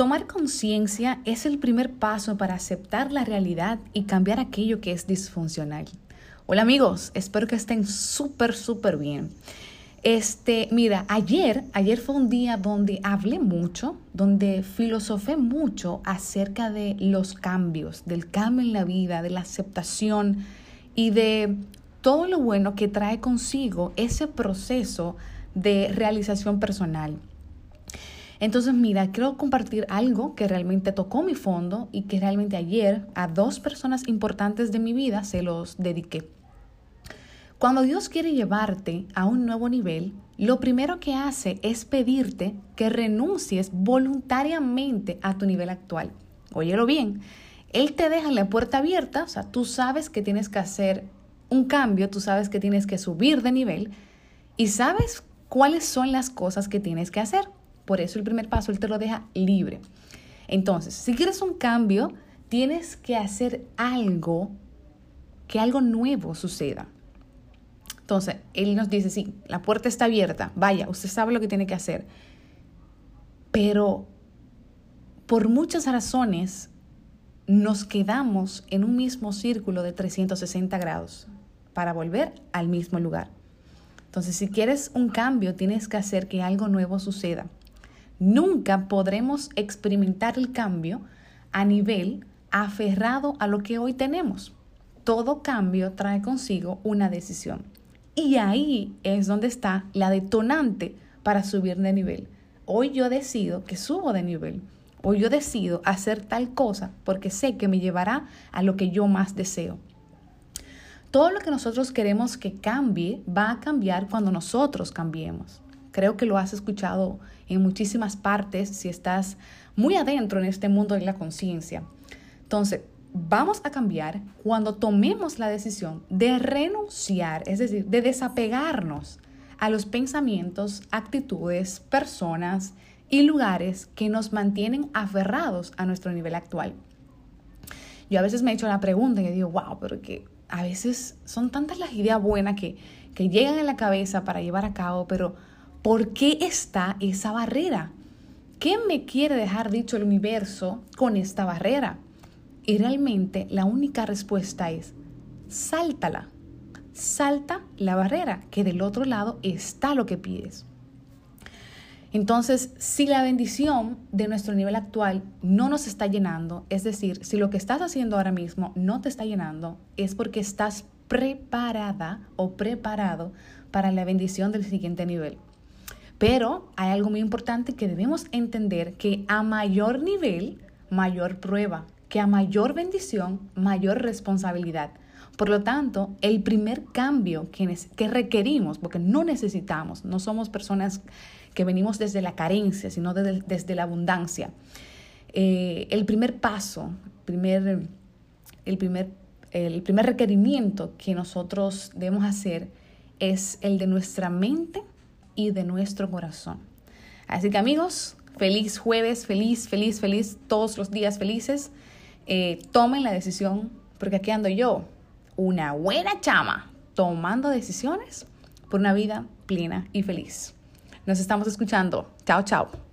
Tomar conciencia es el primer paso para aceptar la realidad y cambiar aquello que es disfuncional. Hola amigos, espero que estén súper, súper bien. Este, mira, ayer, ayer fue un día donde hablé mucho, donde filosofé mucho acerca de los cambios, del cambio en la vida, de la aceptación y de todo lo bueno que trae consigo ese proceso de realización personal. Entonces, mira, quiero compartir algo que realmente tocó mi fondo y que realmente ayer a dos personas importantes de mi vida se los dediqué. Cuando Dios quiere llevarte a un nuevo nivel, lo primero que hace es pedirte que renuncies voluntariamente a tu nivel actual. Óyelo bien, Él te deja la puerta abierta, o sea, tú sabes que tienes que hacer un cambio, tú sabes que tienes que subir de nivel y sabes cuáles son las cosas que tienes que hacer. Por eso el primer paso Él te lo deja libre. Entonces, si quieres un cambio, tienes que hacer algo, que algo nuevo suceda. Entonces, él nos dice, sí, la puerta está abierta, vaya, usted sabe lo que tiene que hacer. Pero por muchas razones nos quedamos en un mismo círculo de 360 grados para volver al mismo lugar. Entonces, si quieres un cambio, tienes que hacer que algo nuevo suceda. Nunca podremos experimentar el cambio a nivel aferrado a lo que hoy tenemos. Todo cambio trae consigo una decisión. Y ahí es donde está la detonante para subir de nivel. Hoy yo decido que subo de nivel. Hoy yo decido hacer tal cosa porque sé que me llevará a lo que yo más deseo. Todo lo que nosotros queremos que cambie va a cambiar cuando nosotros cambiemos. Creo que lo has escuchado en muchísimas partes si estás muy adentro en este mundo de la conciencia. Entonces, vamos a cambiar cuando tomemos la decisión de renunciar, es decir, de desapegarnos a los pensamientos, actitudes, personas y lugares que nos mantienen aferrados a nuestro nivel actual. Yo a veces me he hecho la pregunta y digo, wow, pero que a veces son tantas las ideas buenas que, que llegan en la cabeza para llevar a cabo, pero ¿por qué está esa barrera? ¿Qué me quiere dejar dicho el universo con esta barrera? Y realmente la única respuesta es, sáltala, salta la barrera, que del otro lado está lo que pides. Entonces, si la bendición de nuestro nivel actual no nos está llenando, es decir, si lo que estás haciendo ahora mismo no te está llenando, es porque estás preparada o preparado para la bendición del siguiente nivel. Pero hay algo muy importante que debemos entender que a mayor nivel, mayor prueba que a mayor bendición, mayor responsabilidad. Por lo tanto, el primer cambio que, que requerimos, porque no necesitamos, no somos personas que venimos desde la carencia, sino desde, desde la abundancia. Eh, el primer paso, primer, el, primer, el primer requerimiento que nosotros debemos hacer es el de nuestra mente y de nuestro corazón. Así que amigos, feliz jueves, feliz, feliz, feliz, todos los días felices. Eh, tomen la decisión, porque aquí ando yo, una buena chama, tomando decisiones por una vida plena y feliz. Nos estamos escuchando. Chao, chao.